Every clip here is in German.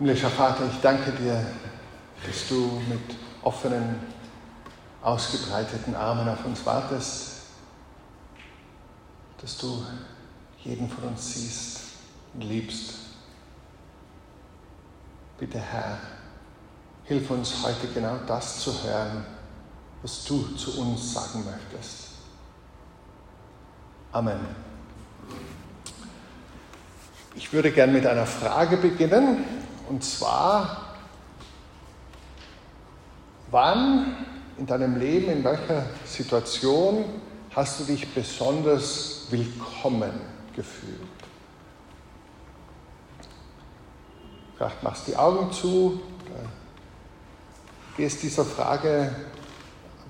Himmlischer Vater, ich danke dir, dass du mit offenen, ausgebreiteten Armen auf uns wartest, dass du jeden von uns siehst und liebst. Bitte Herr, hilf uns heute genau das zu hören, was du zu uns sagen möchtest. Amen. Ich würde gern mit einer Frage beginnen, und zwar, wann in deinem Leben, in welcher Situation hast du dich besonders willkommen gefühlt? Vielleicht machst die Augen zu, gehst dieser Frage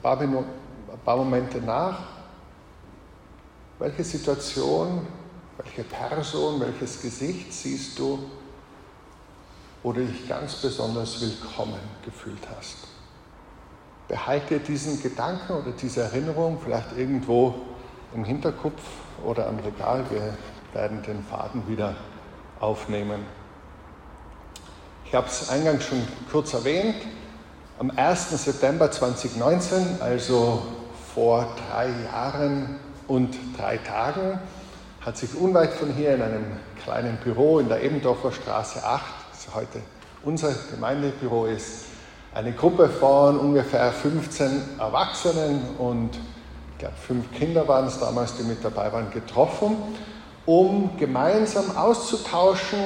ein paar Momente nach. Welche Situation, welche Person, welches Gesicht siehst du, wo du dich ganz besonders willkommen gefühlt hast? Behalte diesen Gedanken oder diese Erinnerung vielleicht irgendwo im Hinterkopf oder am Regal. Wir werden den Faden wieder aufnehmen. Ich habe es eingangs schon kurz erwähnt. Am 1. September 2019, also vor drei Jahren und drei Tagen, hat sich unweit von hier in einem kleinen Büro in der Ebendorfer Straße 8, das heute unser Gemeindebüro ist, eine Gruppe von ungefähr 15 Erwachsenen und ich glaube fünf Kinder waren es damals, die mit dabei waren, getroffen um gemeinsam auszutauschen,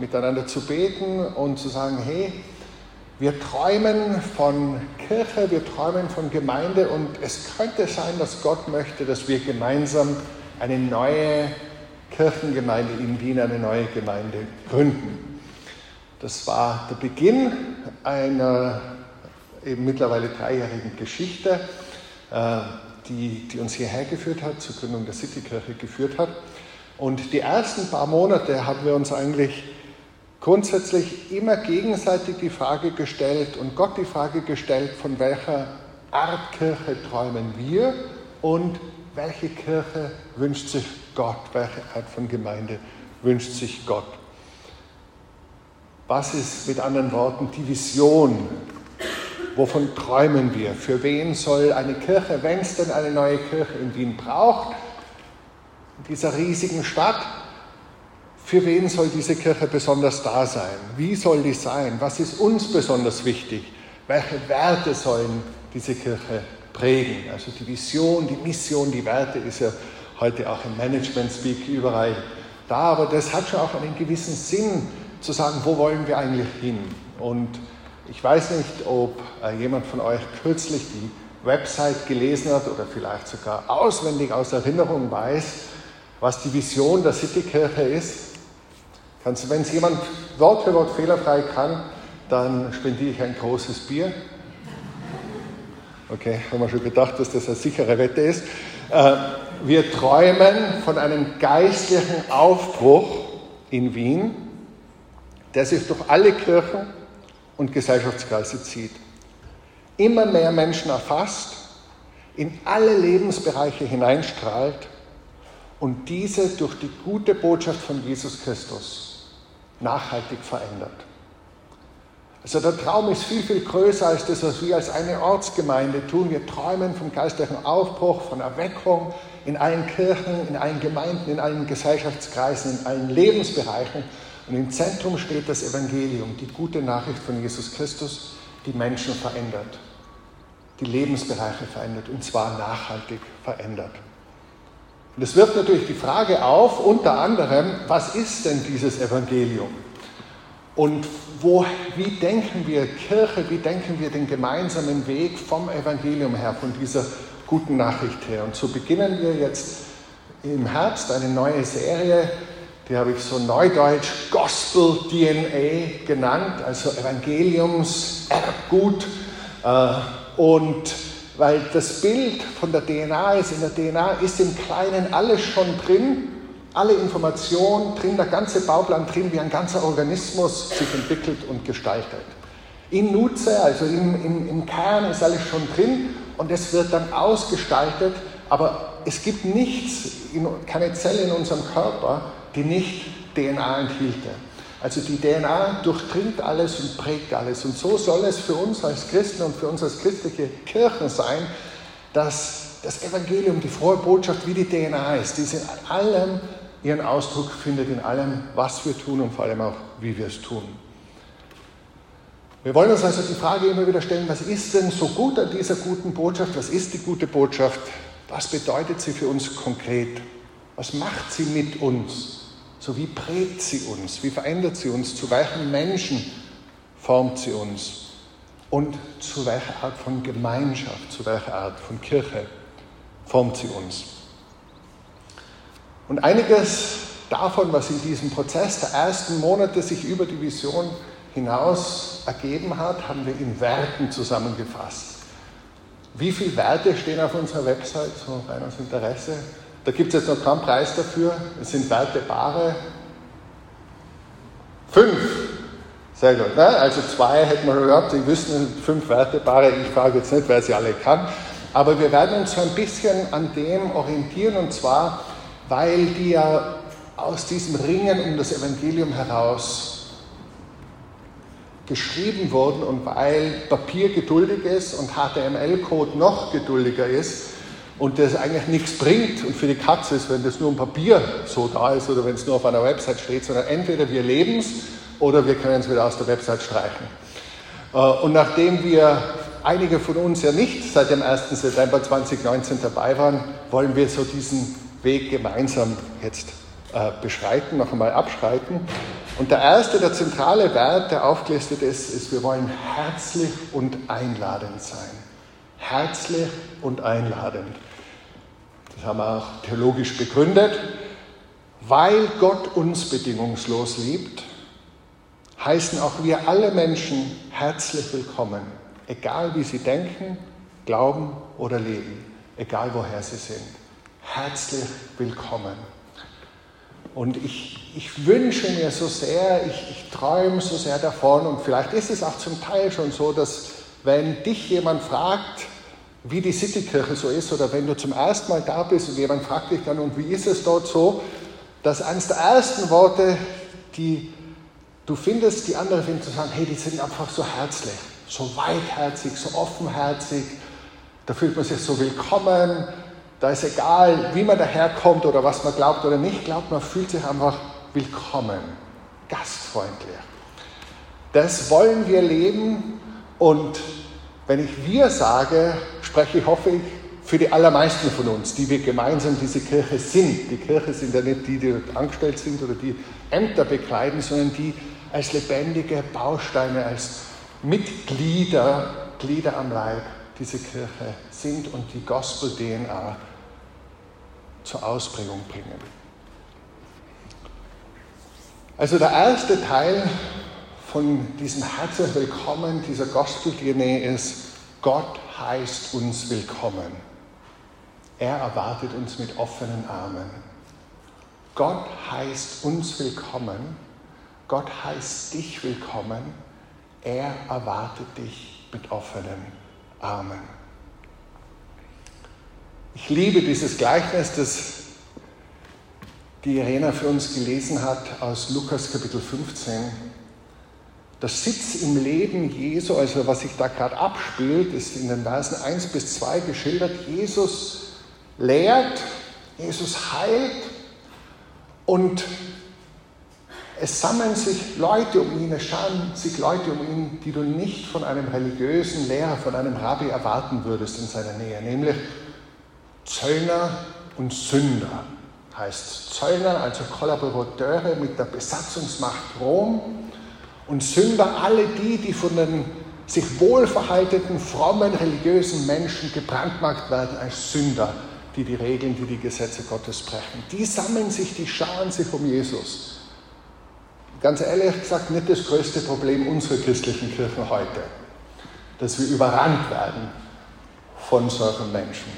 miteinander zu beten und zu sagen, hey, wir träumen von Kirche, wir träumen von Gemeinde und es könnte sein, dass Gott möchte, dass wir gemeinsam eine neue Kirchengemeinde in Wien, eine neue Gemeinde gründen. Das war der Beginn einer eben mittlerweile dreijährigen Geschichte, äh, die, die uns hierher geführt hat, zur Gründung der Citykirche geführt hat. Und die ersten paar Monate haben wir uns eigentlich grundsätzlich immer gegenseitig die Frage gestellt und Gott die Frage gestellt, von welcher Art Kirche träumen wir und welche Kirche wünscht sich Gott, welche Art von Gemeinde wünscht sich Gott. Was ist mit anderen Worten die Vision? Wovon träumen wir? Für wen soll eine Kirche, wenn es denn eine neue Kirche in Wien braucht, dieser riesigen Stadt. Für wen soll diese Kirche besonders da sein? Wie soll die sein? Was ist uns besonders wichtig? Welche Werte sollen diese Kirche prägen? Also die Vision, die Mission, die Werte ist ja heute auch im Management-Speak überall da, aber das hat schon auch einen gewissen Sinn zu sagen, wo wollen wir eigentlich hin? Und ich weiß nicht, ob äh, jemand von euch kürzlich die Website gelesen hat oder vielleicht sogar auswendig aus Erinnerung weiß, was die Vision der Citykirche ist. Wenn es jemand Wort für Wort fehlerfrei kann, dann spendiere ich ein großes Bier. Okay, haben wir schon gedacht, dass das eine sichere Wette ist. Äh, wir träumen von einem geistlichen Aufbruch in Wien, der sich durch alle Kirchen und Gesellschaftskreise zieht. Immer mehr Menschen erfasst, in alle Lebensbereiche hineinstrahlt und diese durch die gute Botschaft von Jesus Christus nachhaltig verändert. Also der Traum ist viel, viel größer als das, was wir als eine Ortsgemeinde tun. Wir träumen vom geistlichen Aufbruch, von Erweckung in allen Kirchen, in allen Gemeinden, in allen Gesellschaftskreisen, in allen Lebensbereichen. Und im Zentrum steht das Evangelium, die gute Nachricht von Jesus Christus, die Menschen verändert, die Lebensbereiche verändert und zwar nachhaltig verändert. Und es wirft natürlich die Frage auf, unter anderem, was ist denn dieses Evangelium? Und wo, wie denken wir Kirche, wie denken wir den gemeinsamen Weg vom Evangelium her, von dieser guten Nachricht her? Und so beginnen wir jetzt im Herbst eine neue Serie, die habe ich so neudeutsch Gospel DNA genannt, also Evangeliums-Erbgut. Äh, und weil das Bild von der DNA ist, in der DNA ist im Kleinen alles schon drin, alle Informationen drin, der ganze Bauplan drin, wie ein ganzer Organismus sich entwickelt und gestaltet. In Nutze, also im, im, im Kern ist alles schon drin und es wird dann ausgestaltet, aber es gibt nichts, keine Zelle in unserem Körper, die nicht DNA enthielte. Also die DNA durchdringt alles und prägt alles. Und so soll es für uns als Christen und für uns als christliche Kirchen sein, dass das Evangelium, die frohe Botschaft wie die DNA ist, die in allem ihren Ausdruck findet, in allem, was wir tun und vor allem auch, wie wir es tun. Wir wollen uns also die Frage immer wieder stellen, was ist denn so gut an dieser guten Botschaft? Was ist die gute Botschaft? Was bedeutet sie für uns konkret? Was macht sie mit uns? So wie prägt sie uns? Wie verändert sie uns? Zu welchen Menschen formt sie uns? Und zu welcher Art von Gemeinschaft, zu welcher Art von Kirche formt sie uns? Und einiges davon, was in diesem Prozess der ersten Monate sich über die Vision hinaus ergeben hat, haben wir in Werten zusammengefasst. Wie viele Werte stehen auf unserer Website, so rein aus Interesse? Da gibt es jetzt noch keinen Preis dafür. Es sind Wertebare. Fünf. Sehr gut. Ne? Also zwei hätten wir gehabt. Sie wüssten fünf Wertebare. Ich frage jetzt nicht, wer sie alle kann. Aber wir werden uns so ein bisschen an dem orientieren und zwar, weil die ja aus diesem Ringen um das Evangelium heraus geschrieben wurden und weil Papier geduldig ist und HTML-Code noch geduldiger ist und das eigentlich nichts bringt und für die Katze ist, wenn das nur im Papier so da ist oder wenn es nur auf einer Website steht, sondern entweder wir leben es oder wir können es wieder aus der Website streichen. Äh, und nachdem wir einige von uns ja nicht seit dem 1. September 2019 dabei waren, wollen wir so diesen Weg gemeinsam jetzt äh, beschreiten, noch einmal abschreiten. Und der erste, der zentrale Wert, der aufgelistet ist, ist, wir wollen herzlich und einladend sein. Herzlich und einladend. Das haben wir auch theologisch begründet. Weil Gott uns bedingungslos liebt, heißen auch wir alle Menschen herzlich willkommen, egal wie sie denken, glauben oder leben, egal woher sie sind. Herzlich willkommen. Und ich, ich wünsche mir so sehr, ich, ich träume so sehr davon und vielleicht ist es auch zum Teil schon so, dass wenn dich jemand fragt, wie die Citykirche so ist oder wenn du zum ersten Mal da bist und jemand fragt dich dann, und wie ist es dort so, dass eines der ersten Worte, die du findest, die andere finden, zu sagen, hey, die sind einfach so herzlich, so weitherzig, so offenherzig, da fühlt man sich so willkommen, da ist egal, wie man daherkommt oder was man glaubt oder nicht glaubt, man fühlt sich einfach willkommen, gastfreundlich. Das wollen wir leben und wenn ich wir sage, spreche ich, hoffe ich, für die allermeisten von uns, die wir gemeinsam diese Kirche sind. Die Kirche sind ja nicht die, die angestellt sind oder die Ämter bekleiden, sondern die als lebendige Bausteine, als Mitglieder, Glieder am Leib diese Kirche sind und die Gospel-DNA zur Ausprägung bringen. Also der erste Teil von diesem herzlich willkommen, dieser Gospel-DNA ist, Gott heißt uns willkommen. Er erwartet uns mit offenen Armen. Gott heißt uns willkommen. Gott heißt dich willkommen. Er erwartet dich mit offenen Armen. Ich liebe dieses Gleichnis, das die Irena für uns gelesen hat aus Lukas Kapitel 15. Das Sitz im Leben Jesu, also was sich da gerade abspielt, ist in den Versen 1 bis 2 geschildert. Jesus lehrt, Jesus heilt und es sammeln sich Leute um ihn, es schauen sich Leute um ihn, die du nicht von einem religiösen Lehrer, von einem Rabbi erwarten würdest in seiner Nähe, nämlich Zöllner und Sünder heißt Zöllner, also Kollaborateure mit der Besatzungsmacht Rom und Sünder alle die, die von den sich wohlverhalteten, frommen, religiösen Menschen gebrandmarkt werden als Sünder, die die Regeln, die die Gesetze Gottes brechen. Die sammeln sich, die scharen sich um Jesus. Ganz ehrlich gesagt, nicht das größte Problem unserer christlichen Kirchen heute, dass wir überrannt werden von solchen Menschen.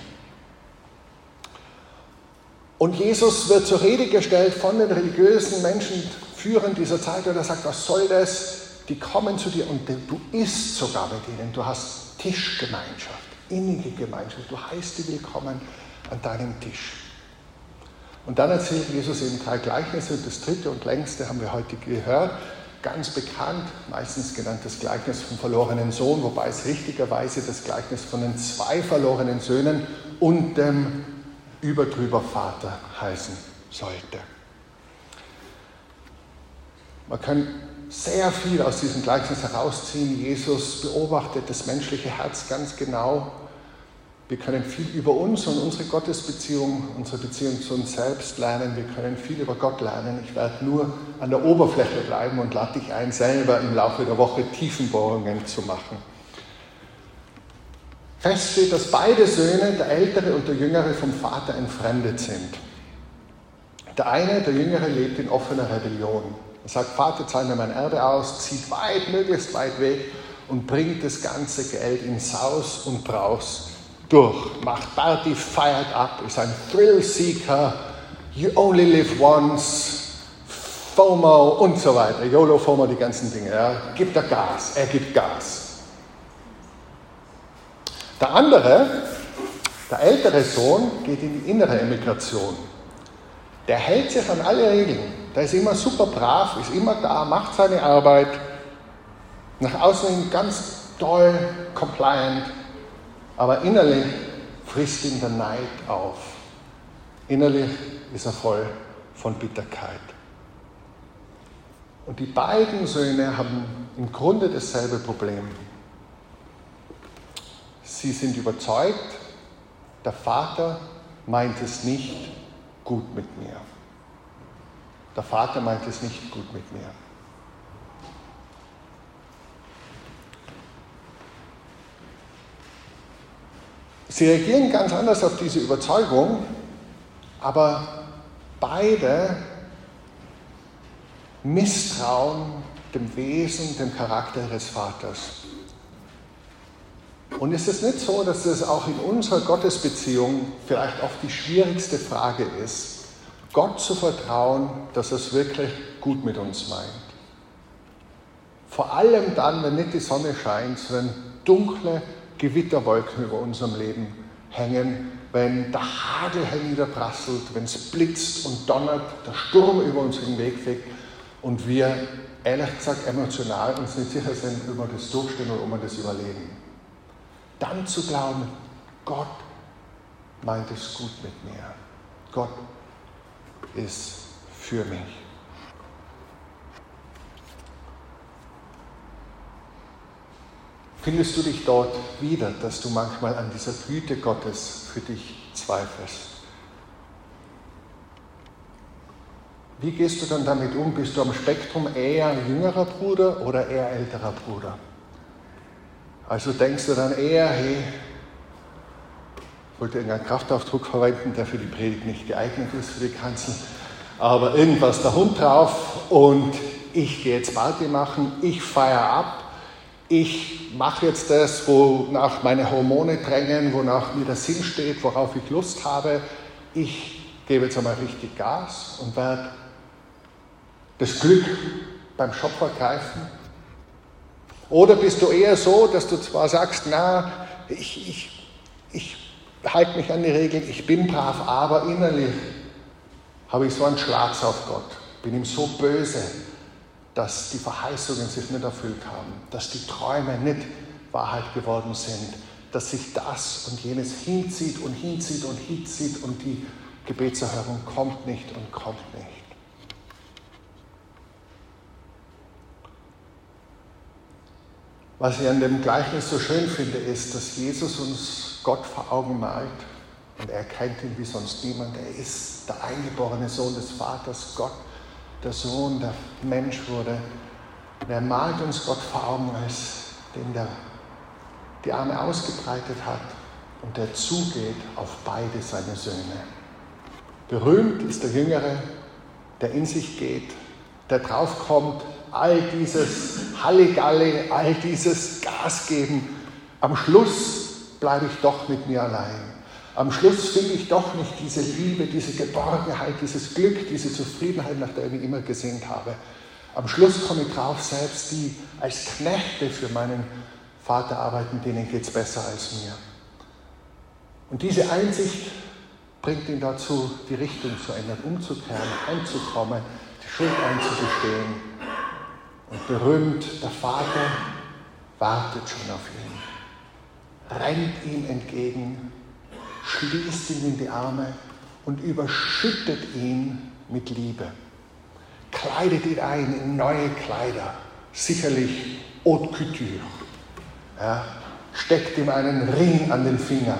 Und Jesus wird zur Rede gestellt von den religiösen Menschen, Führern dieser Zeit, und er sagt, was soll das? Die kommen zu dir und du isst sogar mit ihnen. Du hast Tischgemeinschaft, innige Gemeinschaft. Du heißt die willkommen an deinem Tisch. Und dann erzählt Jesus eben drei Gleichnisse und das dritte und längste haben wir heute gehört. Ganz bekannt, meistens genannt das Gleichnis vom verlorenen Sohn, wobei es richtigerweise das Gleichnis von den zwei verlorenen Söhnen und dem überdrüber Vater heißen sollte. Man kann sehr viel aus diesem Gleichnis herausziehen. Jesus beobachtet das menschliche Herz ganz genau wir können viel über uns und unsere Gottesbeziehung, unsere Beziehung zu uns selbst lernen. Wir können viel über Gott lernen. Ich werde nur an der Oberfläche bleiben und lade dich ein, selber im Laufe der Woche Tiefenbohrungen zu machen. Fest steht, dass beide Söhne, der ältere und der jüngere, vom Vater entfremdet sind. Der eine, der jüngere, lebt in offener Rebellion. Er sagt, Vater, zahl mir mein Erbe aus, zieht weit, möglichst weit weg und bringt das ganze Geld in Saus und Braus durch, macht Party, feiert ab, ist ein Thrill-Seeker, you only live once, FOMO und so weiter. YOLO, FOMO, die ganzen Dinge. Ja. Gibt er Gas, er gibt Gas. Der andere, der ältere Sohn, geht in die innere Emigration. Der hält sich an alle Regeln. Der ist immer super brav, ist immer da, macht seine Arbeit. Nach außen ganz toll, compliant, aber innerlich frisst ihn der Neid auf. Innerlich ist er voll von Bitterkeit. Und die beiden Söhne haben im Grunde dasselbe Problem. Sie sind überzeugt, der Vater meint es nicht gut mit mir. Der Vater meint es nicht gut mit mir. Sie reagieren ganz anders auf diese Überzeugung, aber beide misstrauen dem Wesen, dem Charakter ihres Vaters. Und ist es nicht so, dass es auch in unserer Gottesbeziehung vielleicht oft die schwierigste Frage ist, Gott zu vertrauen, dass er es wirklich gut mit uns meint? Vor allem dann, wenn nicht die Sonne scheint, sondern dunkle, Gewitterwolken über unserem Leben hängen, wenn der Hagel herniederprasselt, wenn es blitzt und donnert, der Sturm über uns hinweg fegt und wir ehrlich gesagt emotional uns nicht sicher sind, ob wir das durchstehen oder ob wir das überleben. Dann zu glauben, Gott meint es gut mit mir. Gott ist für mich. Findest du dich dort wieder, dass du manchmal an dieser Güte Gottes für dich zweifelst? Wie gehst du dann damit um? Bist du am Spektrum eher jüngerer Bruder oder eher älterer Bruder? Also denkst du dann eher, hey, ich wollte irgendeinen Kraftaufdruck verwenden, der für die Predigt nicht geeignet ist, für die Kanzel, aber irgendwas Hund drauf und ich gehe jetzt Party machen, ich feiere ab ich mache jetzt das, wonach meine Hormone drängen, wonach mir der Sinn steht, worauf ich Lust habe. Ich gebe jetzt einmal richtig Gas und werde das Glück beim Schöpfer greifen. Oder bist du eher so, dass du zwar sagst, na, ich, ich, ich halte mich an die Regeln, ich bin brav, aber innerlich habe ich so einen Schlag auf Gott, bin ihm so böse, dass die Verheißungen sich nicht erfüllt haben, dass die Träume nicht Wahrheit geworden sind, dass sich das und jenes hinzieht und hinzieht und hinzieht und die Gebetserhörung kommt nicht und kommt nicht. Was ich an dem Gleichnis so schön finde, ist, dass Jesus uns Gott vor Augen malt und er kennt ihn wie sonst niemand. Er ist der eingeborene Sohn des Vaters, Gott der Sohn, der Mensch wurde. Er malt uns Gott vor Augen als den, der die Arme ausgebreitet hat und der zugeht auf beide seine Söhne. Berühmt ist der Jüngere, der in sich geht, der draufkommt, all dieses Halligalle, all dieses Gas geben. Am Schluss bleibe ich doch mit mir allein. Am Schluss finde ich doch nicht diese Liebe, diese Geborgenheit, dieses Glück, diese Zufriedenheit, nach der ich mich immer gesehnt habe. Am Schluss komme ich drauf, selbst die als Knechte für meinen Vater arbeiten, denen geht es besser als mir. Und diese Einsicht bringt ihn dazu, die Richtung zu ändern, umzukehren, heimzukommen, die Schuld einzugestehen. Und berühmt, der Vater wartet schon auf ihn, rennt ihm entgegen, schließt ihn in die Arme und überschüttet ihn mit Liebe, kleidet ihn ein in neue Kleider, sicherlich haute couture, ja, steckt ihm einen Ring an den Finger,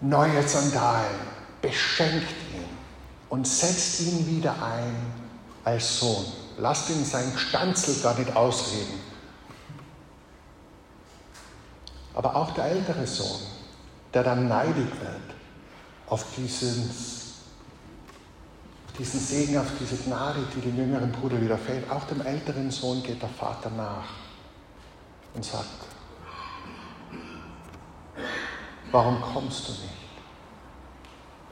neue Sandalen, beschenkt ihn und setzt ihn wieder ein als Sohn. Lasst ihn sein Stanzel gar nicht ausreden. Aber auch der ältere Sohn, der dann neidig wird auf diesen, diesen Segen, auf diese Gnade, die dem jüngeren Bruder widerfällt, auch dem älteren Sohn geht der Vater nach und sagt, warum kommst du nicht?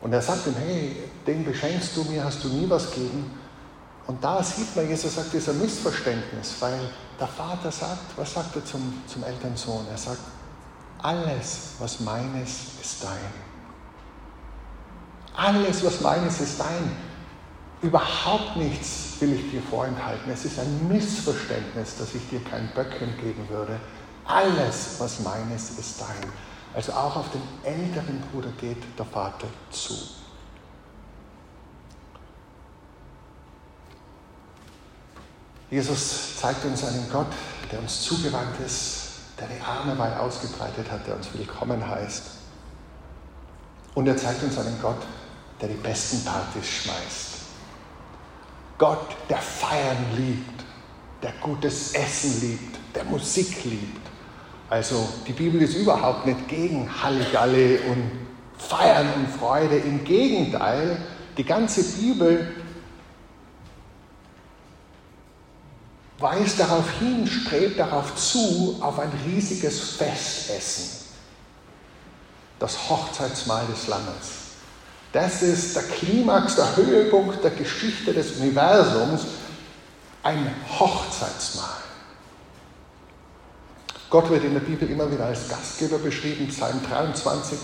Und er sagt ihm, hey, den beschenkst du mir, hast du nie was gegeben. Und da sieht man, Jesus sagt, dieser Missverständnis, weil der Vater sagt, was sagt er zum, zum Elternsohn? Er sagt, alles, was meines, ist dein. Alles, was meines, ist dein. Überhaupt nichts will ich dir vorenthalten. Es ist ein Missverständnis, dass ich dir kein Böckchen geben würde. Alles, was meines, ist dein. Also auch auf den älteren Bruder geht der Vater zu. Jesus zeigt uns einen Gott, der uns zugewandt ist, der die Arme weit ausgebreitet hat, der uns willkommen heißt. Und er zeigt uns einen Gott, der die besten Partys schmeißt. Gott, der Feiern liebt, der gutes Essen liebt, der Musik liebt. Also die Bibel ist überhaupt nicht gegen Halligalle und Feiern und Freude. Im Gegenteil, die ganze Bibel weist darauf hin, strebt darauf zu, auf ein riesiges Festessen. Das Hochzeitsmahl des Lammes. Das ist der Klimax, der Höhepunkt der Geschichte des Universums, ein Hochzeitsmahl. Gott wird in der Bibel immer wieder als Gastgeber beschrieben. Psalm 23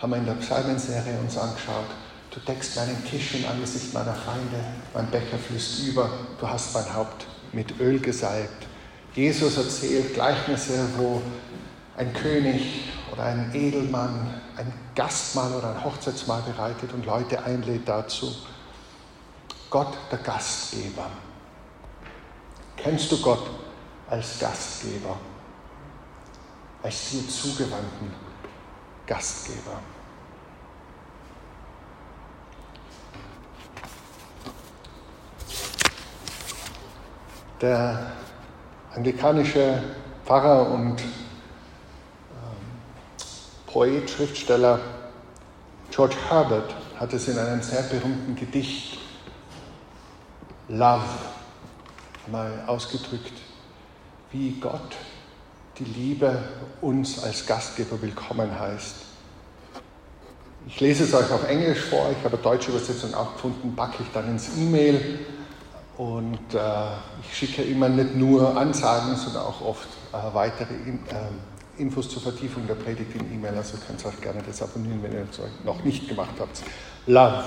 haben wir in der Psalmenserie uns angeschaut. Du deckst meinen Tisch im Angesicht meiner Feinde, mein Becher fließt über, du hast mein Haupt mit Öl gesalbt. Jesus erzählt Gleichnisse, wo ein König oder ein Edelmann ein Gastmahl oder ein Hochzeitsmahl bereitet und Leute einlädt dazu. Gott, der Gastgeber. Kennst du Gott als Gastgeber? Als dir zugewandten Gastgeber? Der anglikanische Pfarrer und ähm, Poet, Schriftsteller George Herbert hat es in einem sehr berühmten Gedicht Love mal ausgedrückt, wie Gott die Liebe uns als Gastgeber willkommen heißt. Ich lese es euch auf Englisch vor, ich habe eine deutsche Übersetzung auch gefunden, packe ich dann ins E-Mail und äh, ich schicke immer nicht nur Ansagen, sondern auch oft äh, weitere in, äh, Infos zur Vertiefung der Predigt in E-Mail. Also könnt ihr euch gerne das abonnieren, wenn ihr es noch nicht gemacht habt. Love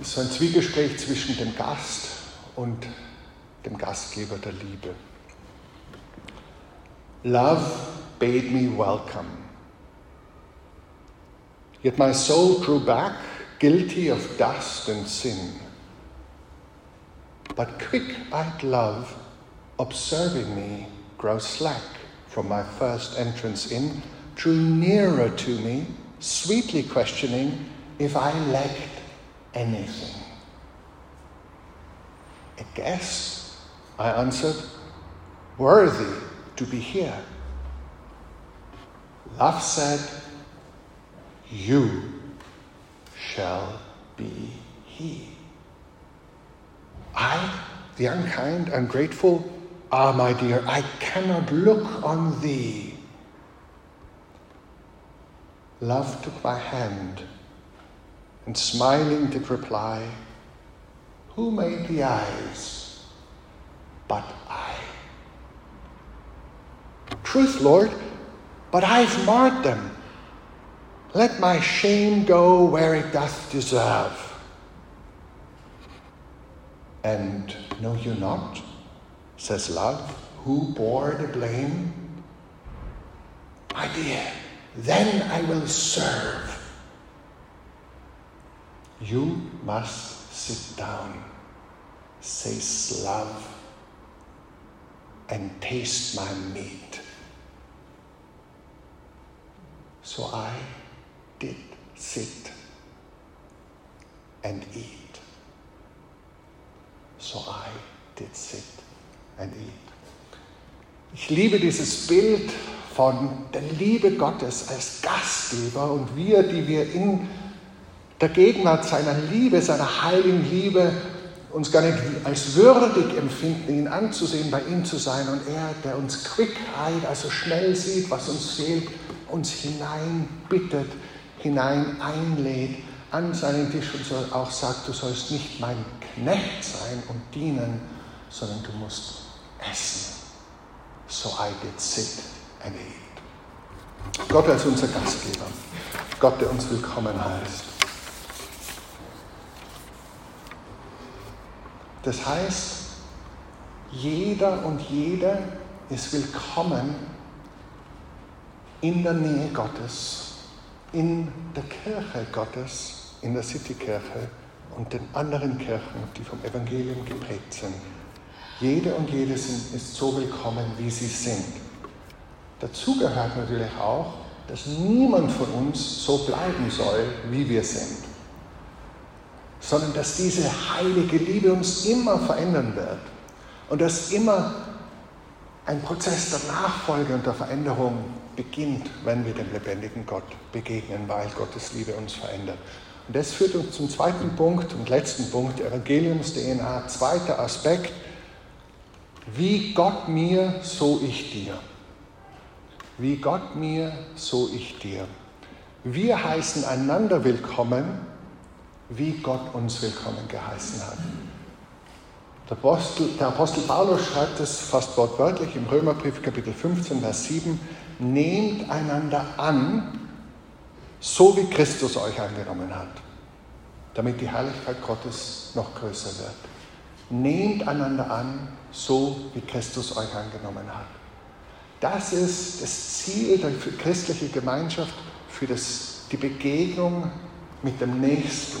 ist so ein Zwiegespräch zwischen dem Gast und dem Gastgeber der Liebe. Love bade me welcome. Yet my soul drew back guilty of dust and sin. But quick eyed love, observing me, grows slack from my first entrance in, drew nearer to me, sweetly questioning if I lacked anything. A guest, I answered, worthy to be here. Love said, You shall be he. I, the unkind, ungrateful, ah, my dear, I cannot look on thee. Love took my hand and smiling did reply, Who made the eyes but I? Truth, Lord, but I've marred them Let my shame go where it doth deserve. And know you not, says love, who bore the blame? My dear, then I will serve. You must sit down, says love, and taste my meat. So I did sit and eat. So I did sit and eat. Ich liebe dieses Bild von der Liebe Gottes als Gastgeber und wir, die wir in der Gegenwart seiner Liebe, seiner heiligen Liebe uns gar nicht als würdig empfinden, ihn anzusehen, bei ihm zu sein und er, der uns quick-eyed, also schnell sieht, was uns fehlt, uns hineinbittet, hinein einlädt an seinen Tisch und auch sagt, du sollst nicht mein Knecht sein und dienen, sondern du musst essen. So I did sit and eat. Gott als unser Gastgeber. Gott, der uns willkommen heißt. Das heißt, jeder und jede ist willkommen in der Nähe Gottes, in der Kirche Gottes, in der Citykirche und den anderen Kirchen, die vom Evangelium geprägt sind. Jede und jede ist so willkommen, wie sie sind. Dazu gehört natürlich auch, dass niemand von uns so bleiben soll, wie wir sind sondern dass diese heilige Liebe uns immer verändern wird und dass immer ein Prozess der Nachfolge und der Veränderung beginnt, wenn wir dem lebendigen Gott begegnen, weil Gottes Liebe uns verändert. Und das führt uns zum zweiten Punkt und letzten Punkt, Evangeliums-DNA, zweiter Aspekt, wie Gott mir, so ich dir. Wie Gott mir, so ich dir. Wir heißen einander willkommen, wie Gott uns willkommen geheißen hat. Der Apostel, der Apostel Paulus schreibt es fast wortwörtlich im Römerbrief Kapitel 15, Vers 7, nehmt einander an, so wie Christus euch angenommen hat, damit die Herrlichkeit Gottes noch größer wird. Nehmt einander an, so wie Christus euch angenommen hat. Das ist das Ziel der christlichen Gemeinschaft für das, die Begegnung mit dem Nächsten.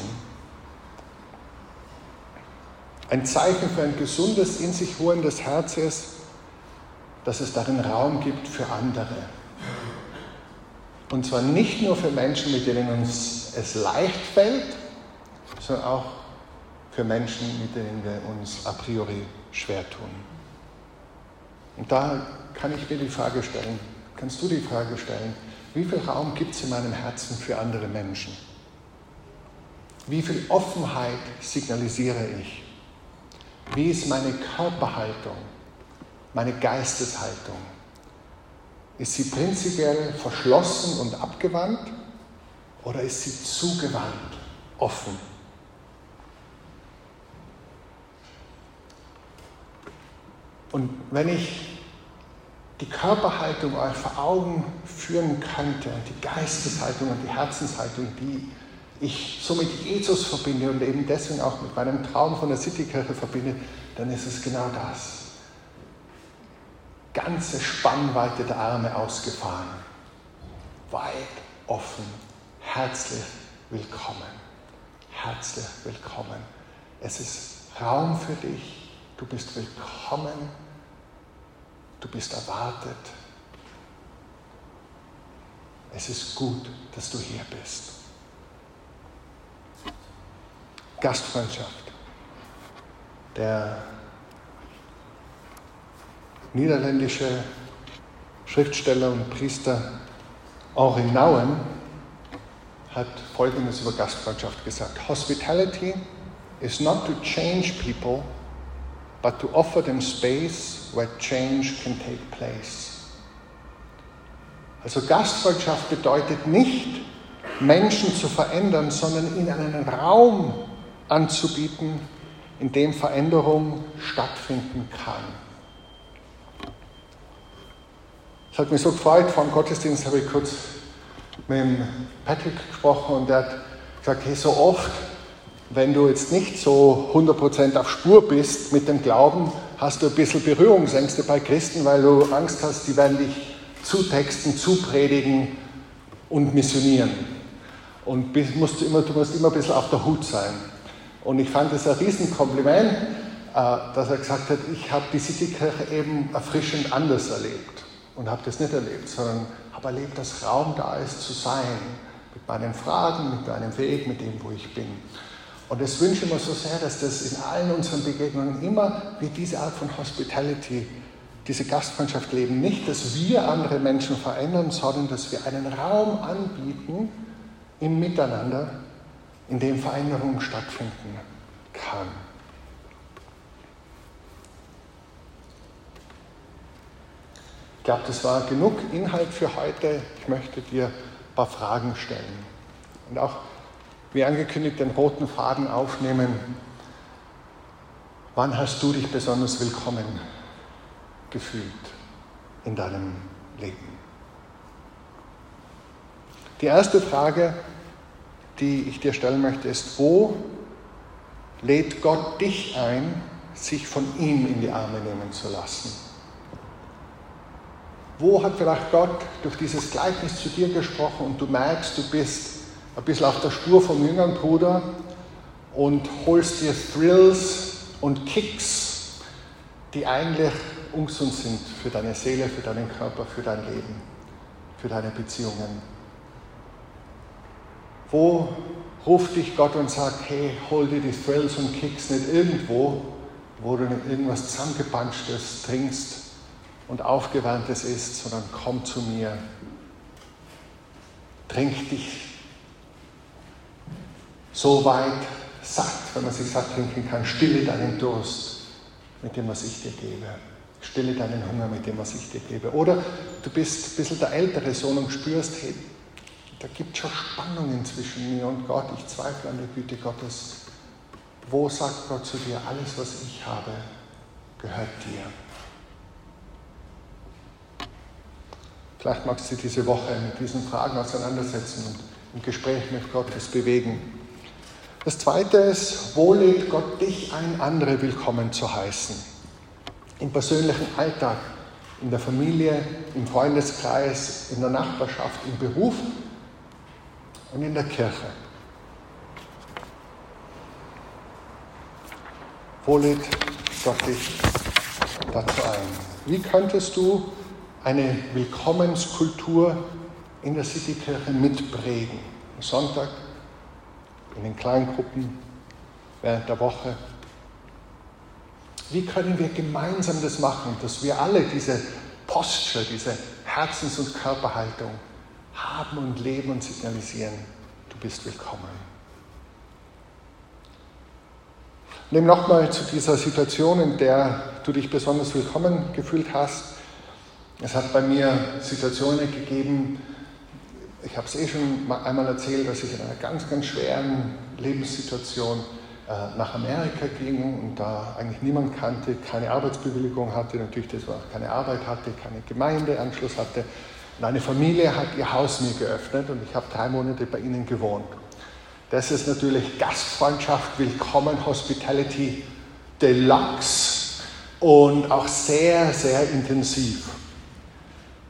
Ein Zeichen für ein gesundes, in sich ruhendes Herz ist, dass es darin Raum gibt für andere. Und zwar nicht nur für Menschen, mit denen uns es leicht fällt, sondern auch für Menschen, mit denen wir uns a priori schwer tun. Und da kann ich mir die Frage stellen, kannst du die Frage stellen, wie viel Raum gibt es in meinem Herzen für andere Menschen? Wie viel Offenheit signalisiere ich? Wie ist meine Körperhaltung, meine Geisteshaltung? Ist sie prinzipiell verschlossen und abgewandt oder ist sie zugewandt, offen? Und wenn ich die Körperhaltung euch vor Augen führen könnte und die Geisteshaltung und die Herzenshaltung, die ich so mit Jesus verbinde und eben deswegen auch mit meinem Traum von der Citykirche verbinde, dann ist es genau das. Ganze Spannweite der Arme ausgefahren. Weit offen. Herzlich willkommen. Herzlich willkommen. Es ist Raum für dich. Du bist willkommen. Du bist erwartet. Es ist gut, dass du hier bist. Gastfreundschaft. Der niederländische Schriftsteller und Priester Henri Nouwen hat Folgendes über Gastfreundschaft gesagt. Hospitality is not to change people, but to offer them space where change can take place. Also Gastfreundschaft bedeutet nicht, Menschen zu verändern, sondern ihnen einen Raum anzubieten, in dem Veränderung stattfinden kann. Es hat mich so gefreut, vor dem Gottesdienst habe ich kurz mit Patrick gesprochen und der hat gesagt, hey, so oft, wenn du jetzt nicht so 100% auf Spur bist mit dem Glauben, hast du ein bisschen Berührungsängste bei Christen, weil du Angst hast, die werden dich zutexten, zupredigen und missionieren. Und musst du, immer, du musst immer ein bisschen auf der Hut sein. Und ich fand es ein Riesenkompliment, äh, dass er gesagt hat, ich habe die Citykirche eben erfrischend anders erlebt. Und habe das nicht erlebt, sondern habe erlebt, dass Raum da ist zu sein. Mit meinen Fragen, mit meinem Weg, mit dem, wo ich bin. Und das wünsche ich mir so sehr, dass das in allen unseren Begegnungen immer wie diese Art von Hospitality, diese Gastfreundschaft leben. Nicht, dass wir andere Menschen verändern, sondern dass wir einen Raum anbieten im Miteinander, in dem Veränderung stattfinden kann. Ich glaube, das war genug Inhalt für heute. Ich möchte dir ein paar Fragen stellen. Und auch, wie angekündigt, den roten Faden aufnehmen. Wann hast du dich besonders willkommen gefühlt in deinem Leben? Die erste Frage, die ich dir stellen möchte, ist, wo lädt Gott dich ein, sich von ihm in die Arme nehmen zu lassen? Wo hat vielleicht Gott durch dieses Gleichnis zu dir gesprochen und du merkst, du bist ein bisschen auf der Spur vom jüngeren Bruder und holst dir Thrills und Kicks, die eigentlich ungesund sind für deine Seele, für deinen Körper, für dein Leben, für deine Beziehungen. Wo ruft dich Gott und sagt, hey, hol dir die Thrills und Kicks nicht irgendwo, wo du nicht irgendwas zusammengepanschtes trinkst, und aufgewärmtes ist, sondern komm zu mir, trink dich so weit satt, wenn man sich satt trinken kann, stille deinen Durst mit dem, was ich dir gebe. Stille deinen Hunger mit dem, was ich dir gebe. Oder du bist ein bisschen der ältere Sohn und spürst, hey, da gibt es schon Spannungen zwischen mir und Gott. Ich zweifle an der Güte Gottes. Wo sagt Gott zu dir, alles, was ich habe, gehört dir? Vielleicht magst du diese Woche mit diesen Fragen auseinandersetzen und im Gespräch mit Gott das bewegen. Das zweite ist, wo lädt Gott dich ein, andere willkommen zu heißen? Im persönlichen Alltag, in der Familie, im Freundeskreis, in der Nachbarschaft, im Beruf und in der Kirche. Wo lädt Gott dich dazu ein? Wie könntest du eine Willkommenskultur in der Citykirche mitprägen. Am Sonntag, in den Kleingruppen, während der Woche. Wie können wir gemeinsam das machen, dass wir alle diese Posture, diese Herzens- und Körperhaltung haben und leben und signalisieren, du bist willkommen. Nimm nochmal zu dieser Situation, in der du dich besonders willkommen gefühlt hast. Es hat bei mir Situationen gegeben, ich habe es eh schon einmal erzählt, dass ich in einer ganz, ganz schweren Lebenssituation äh, nach Amerika ging und da eigentlich niemand kannte, keine Arbeitsbewilligung hatte, natürlich das war keine Arbeit hatte, keine Gemeindeanschluss hatte. Und eine Familie hat ihr Haus mir geöffnet und ich habe drei Monate bei ihnen gewohnt. Das ist natürlich Gastfreundschaft, Willkommen, Hospitality Deluxe und auch sehr, sehr intensiv.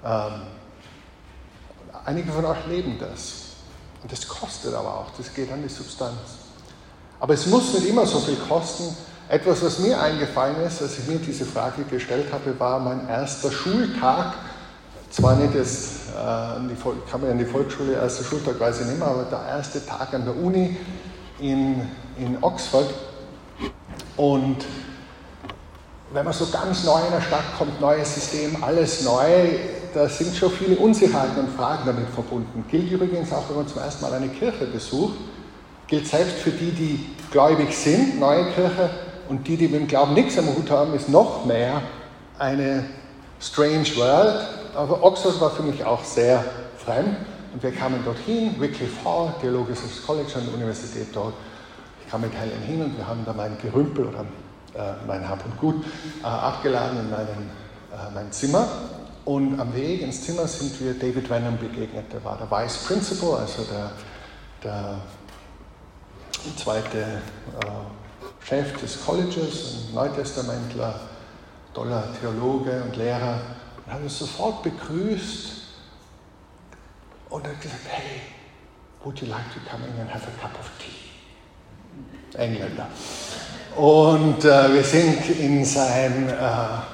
Ähm, einige von euch leben das. Und das kostet aber auch, das geht an die Substanz. Aber es muss nicht immer so viel kosten. Etwas, was mir eingefallen ist, als ich mir diese Frage gestellt habe, war mein erster Schultag. Zwar nicht das, äh, kann man ja in die Volksschule, erster Schultag weiß ich nicht mehr, aber der erste Tag an der Uni in, in Oxford. Und wenn man so ganz neu in der Stadt kommt, neues System, alles neu, da sind schon viele Unsicherheiten und Fragen damit verbunden. Gilt übrigens auch, wenn man zum ersten Mal eine Kirche besucht, gilt selbst für die, die gläubig sind, neue Kirche, und die, die mit dem Glauben nichts am Hut haben, ist noch mehr eine strange world. Aber Oxford war für mich auch sehr fremd. Und wir kamen dorthin, Wycliffe Hall, Theologisches College an der Universität dort. Ich kam mit Helen hin und wir haben da mein Gerümpel oder äh, mein Hab und Gut äh, abgeladen in meinen, äh, mein Zimmer und am Weg ins Zimmer sind wir David Wenham begegnet. Der war der Vice Principal, also der, der zweite äh, Chef des Colleges, ein Neutestamentler, toller Theologe und Lehrer. Und hat uns sofort begrüßt und hat gesagt, hey, would you like to come in and have a cup of tea? Engländer. Und äh, wir sind in sein äh,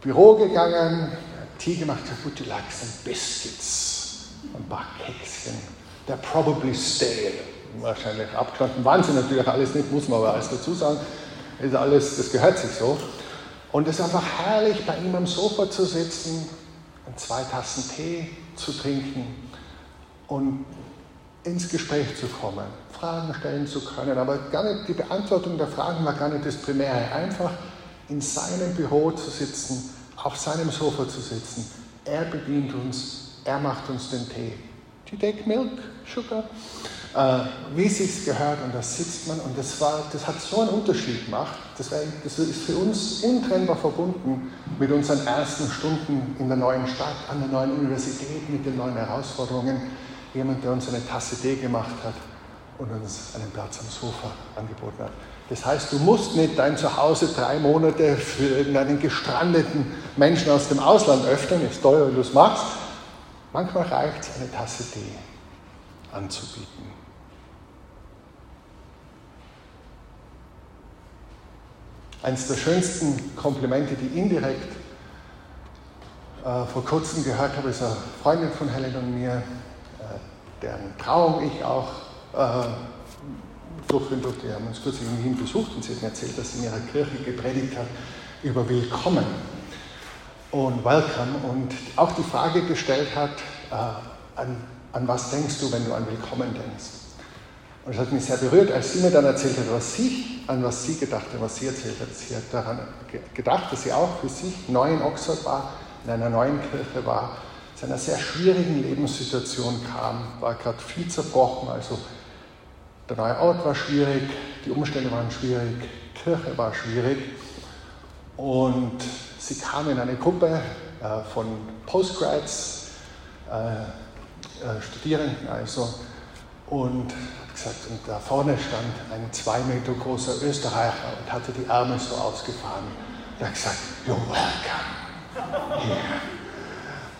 Büro gegangen, Tee gemacht, you like some biscuits? Ein paar Kekschen. They're probably stale. Wahrscheinlich abgestanden. Waren sie natürlich alles nicht, muss man aber alles dazu sagen. Ist alles, das gehört sich so. Und es ist einfach herrlich, bei ihm am Sofa zu sitzen und zwei Tassen Tee zu trinken und ins Gespräch zu kommen, Fragen stellen zu können. Aber gar nicht, die Beantwortung der Fragen war gar nicht das Primäre. Einfach in seinem Büro zu sitzen, auf seinem Sofa zu sitzen. Er bedient uns, er macht uns den Tee. Do you take milk, sugar? Äh, wie sich gehört und da sitzt man und das, war, das hat so einen Unterschied gemacht. Das, war, das ist für uns untrennbar verbunden mit unseren ersten Stunden in der neuen Stadt, an der neuen Universität, mit den neuen Herausforderungen. Jemand, der uns eine Tasse Tee gemacht hat und uns einen Platz am Sofa angeboten hat. Das heißt, du musst nicht dein Zuhause drei Monate für irgendeinen gestrandeten Menschen aus dem Ausland öffnen, ist teuer, wenn du es machst. Manchmal reicht es, eine Tasse Tee anzubieten. Eines der schönsten Komplimente, die indirekt äh, vor kurzem gehört habe, ist eine Freundin von Helen und mir, äh, deren Trauung ich auch äh, durchführen durfte. Wir haben uns kürzlich in Wien besucht und sie hat mir erzählt, dass sie in ihrer Kirche gepredigt hat über Willkommen und Welcome und auch die Frage gestellt hat, äh, an, an was denkst du, wenn du an Willkommen denkst? Und es hat mich sehr berührt, als sie mir dann erzählt hat, was sie, an was sie gedacht hat, was sie erzählt hat. Sie hat daran gedacht, dass sie auch für sich neu in Oxford war, in einer neuen Kirche war, zu einer sehr schwierigen Lebenssituation kam, war gerade viel zerbrochen, also der neue Ort war schwierig, die Umstände waren schwierig, Kirche war schwierig und sie kam in eine Gruppe äh, von Postgrads, äh, äh, Studierenden also, und gesagt, und da vorne stand ein zwei Meter großer Österreicher und hatte die Arme so ausgefahren. Er hat gesagt, you're welcome here.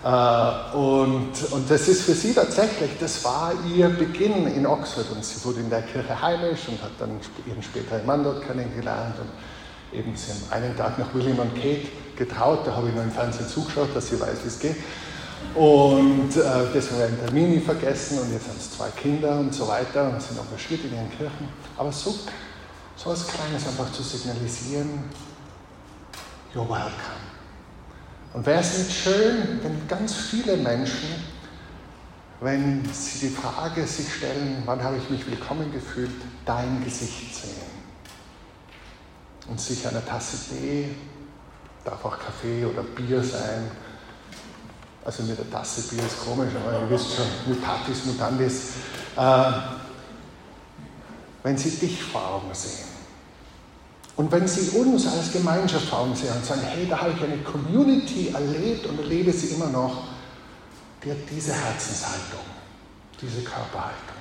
Äh, und, und das ist für sie tatsächlich, das war ihr Beginn in Oxford und sie wurde in der Kirche heimisch und hat dann ihren späteren Mann dort kennengelernt und eben sie haben einen Tag nach William und Kate getraut, da habe ich nur im Fernsehen zugeschaut, dass sie weiß, wie es geht. Und äh, das haben wir in der nie vergessen und jetzt haben sie zwei Kinder und so weiter und sind engagiert in ihren Kirchen. Aber so, so etwas Kleines einfach zu signalisieren, you're welcome. Und wäre es nicht schön, wenn ganz viele Menschen, wenn sie die Frage sich stellen, wann habe ich mich willkommen gefühlt, dein Gesicht sehen? Und sich eine Tasse Tee, darf auch Kaffee oder Bier sein, also mit der Tasse Bier ist komisch, aber ihr wisst schon, mutatis mutandis, äh, wenn sie dich vor Augen sehen. Und wenn sie uns als Gemeinschaft Augen sehen und sagen, hey, da habe ich eine Community erlebt und erlebe sie immer noch, die hat diese Herzenshaltung, diese Körperhaltung.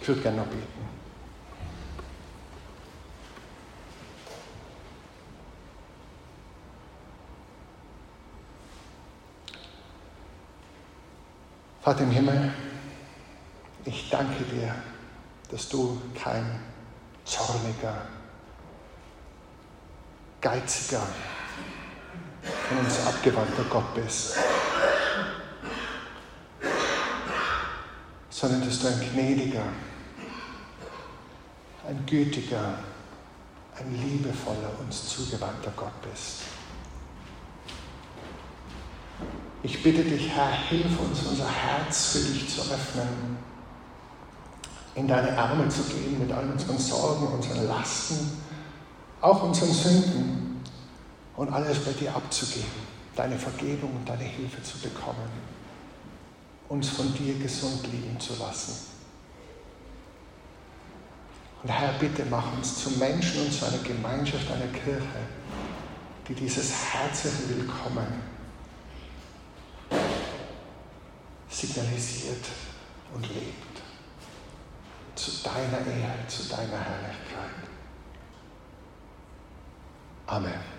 Ich würde gerne noch beten. Vater im Himmel, ich danke dir, dass du kein zorniger, geiziger, von uns abgewandter Gott bist, sondern dass du ein gnädiger, ein gütiger, ein liebevoller, uns zugewandter Gott bist. Ich bitte dich, Herr, hilf uns, unser Herz für dich zu öffnen, in deine Arme zu gehen mit all unseren Sorgen, unseren Lasten, auch unseren Sünden und alles bei dir abzugeben, deine Vergebung und deine Hilfe zu bekommen, uns von dir gesund lieben zu lassen. Und Herr, bitte mach uns zu Menschen und zu einer Gemeinschaft, einer Kirche, die dieses herzliche Willkommen signalisiert und lebt. Zu deiner Ehre, zu deiner Herrlichkeit. Amen.